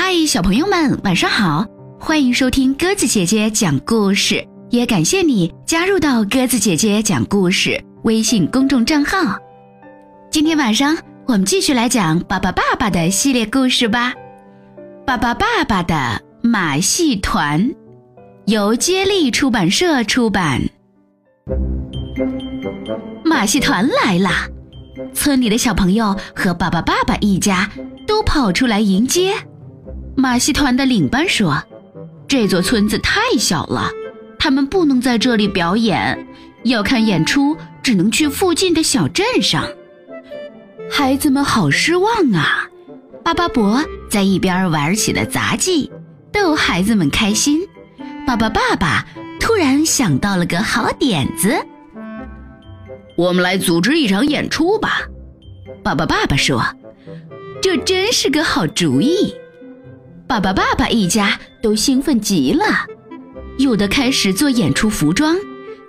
嗨，小朋友们，晚上好！欢迎收听鸽子姐姐讲故事，也感谢你加入到鸽子姐姐讲故事微信公众账号。今天晚上我们继续来讲《爸爸爸爸》的系列故事吧，《爸爸爸爸的马戏团》，由接力出版社出版。马戏团来了，村里的小朋友和爸爸爸爸一家都跑出来迎接。马戏团的领班说：“这座村子太小了，他们不能在这里表演，要看演出只能去附近的小镇上。”孩子们好失望啊！巴巴伯在一边玩起了杂技，逗孩子们开心。巴巴爸爸突然想到了个好点子：“我们来组织一场演出吧！”巴巴爸爸说：“这真是个好主意。”爸爸、爸爸一家都兴奋极了，有的开始做演出服装，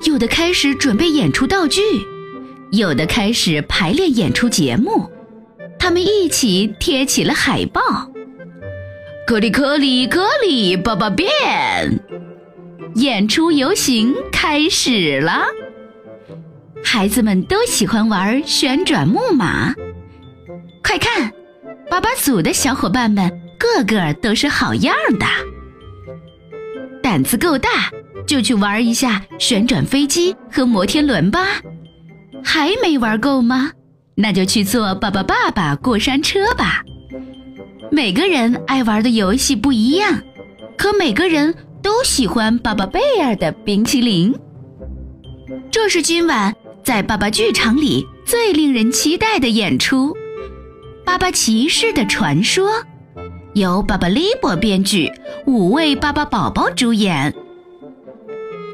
有的开始准备演出道具，有的开始排练演出节目。他们一起贴起了海报：“颗里颗里颗里，爸爸变！”演出游行开始了。孩子们都喜欢玩旋转木马，快看，爸爸组的小伙伴们。个个都是好样的，胆子够大就去玩一下旋转飞机和摩天轮吧。还没玩够吗？那就去坐爸爸爸爸过山车吧。每个人爱玩的游戏不一样，可每个人都喜欢爸爸贝尔的冰淇淋。这是今晚在爸爸剧场里最令人期待的演出——爸爸骑士的传说。由巴巴利伯编剧，五位巴巴宝宝主演。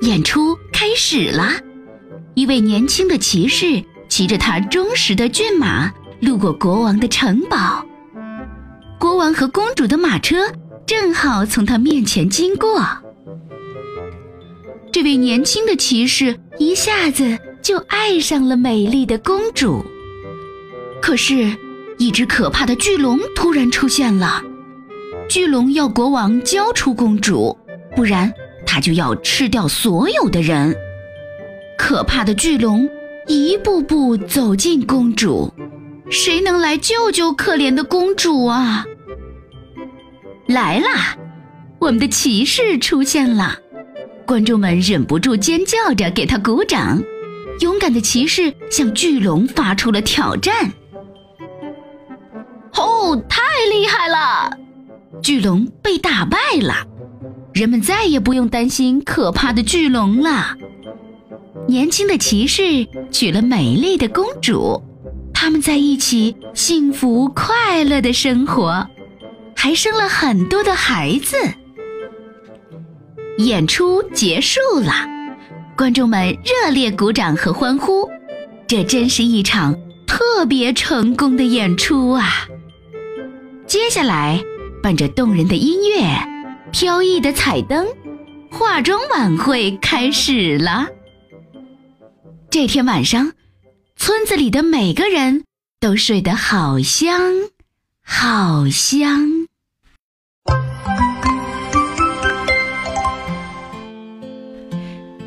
演出开始了，一位年轻的骑士骑着他忠实的骏马路过国王的城堡，国王和公主的马车正好从他面前经过。这位年轻的骑士一下子就爱上了美丽的公主，可是，一只可怕的巨龙突然出现了。巨龙要国王交出公主，不然他就要吃掉所有的人。可怕的巨龙一步步走近公主，谁能来救救可怜的公主啊？来啦，我们的骑士出现了，观众们忍不住尖叫着给他鼓掌。勇敢的骑士向巨龙发出了挑战。哦，太厉害了！巨龙被打败了，人们再也不用担心可怕的巨龙了。年轻的骑士娶了美丽的公主，他们在一起幸福快乐的生活，还生了很多的孩子。演出结束了，观众们热烈鼓掌和欢呼，这真是一场特别成功的演出啊！接下来。伴着动人的音乐，飘逸的彩灯，化妆晚会开始了。这天晚上，村子里的每个人都睡得好香，好香。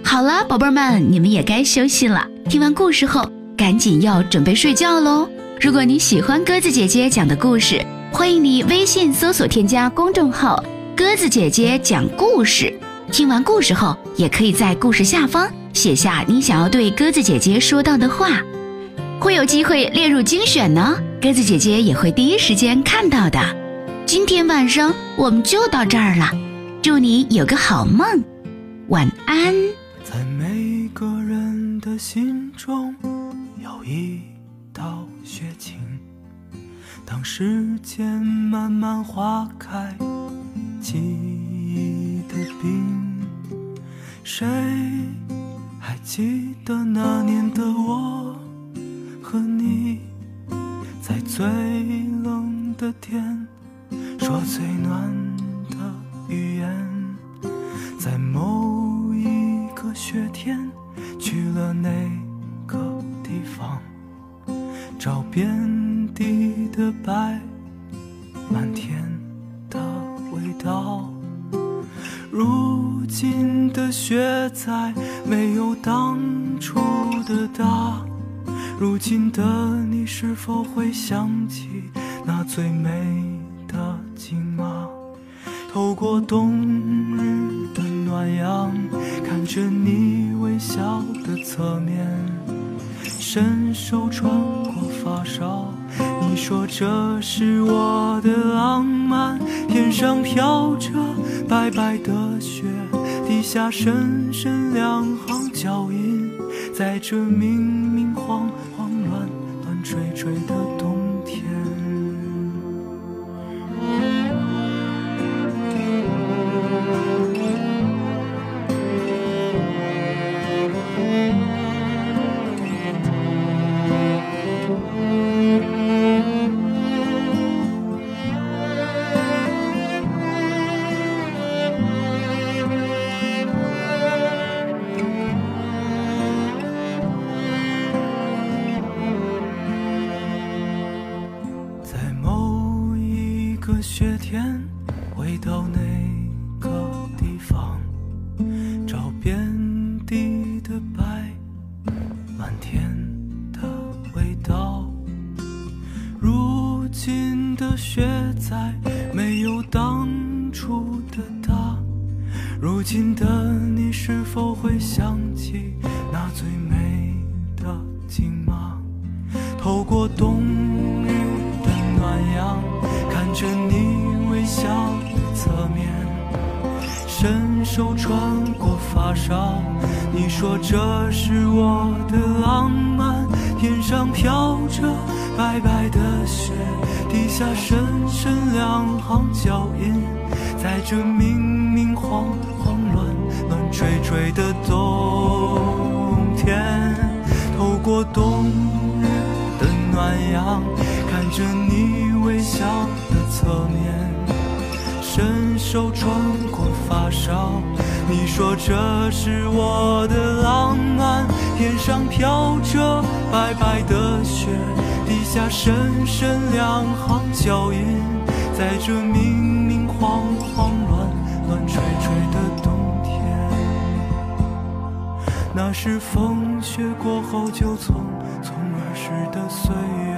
好了，宝贝儿们，你们也该休息了。听完故事后，赶紧要准备睡觉喽。如果你喜欢鸽子姐姐讲的故事，欢迎你微信搜索添加公众号“鸽子姐姐讲故事”。听完故事后，也可以在故事下方写下你想要对鸽子姐姐说到的话，会有机会列入精选呢。鸽子姐姐也会第一时间看到的。今天晚上我们就到这儿了，祝你有个好梦，晚安。在每个人的心中有一道雪晴。当时间慢慢化开记忆的冰，谁还记得那年的我和你，在最冷的天说最暖的语言，在某一个雪天去了那个地方，找遍。地的白，满天的味。道。如今的雪再没有当初的大。如今的你是否会想起那最美的景吗？透过冬日的暖阳，看着你微笑的侧面，伸手穿过发梢。说这是我的浪漫，天上飘着白白的雪，地下深深两行脚印，在这明明晃。垂垂的冬天。雪天回到那个地方找遍地的白满天的味道如今的雪再没有当初的大如今的你是否会想起那最美手穿过发梢，你说这是我的浪漫。天上飘着白白的雪，地下深深两行脚印，在这明明晃晃乱乱垂垂的冬天，透过冬日的暖阳，看着你微笑的侧面。伸手穿过，说这是我的浪漫。天上飘着白白的雪，地下深深两行脚印，在这明明晃晃乱乱吹吹的冬天。那是风雪过后就匆匆而逝的岁月。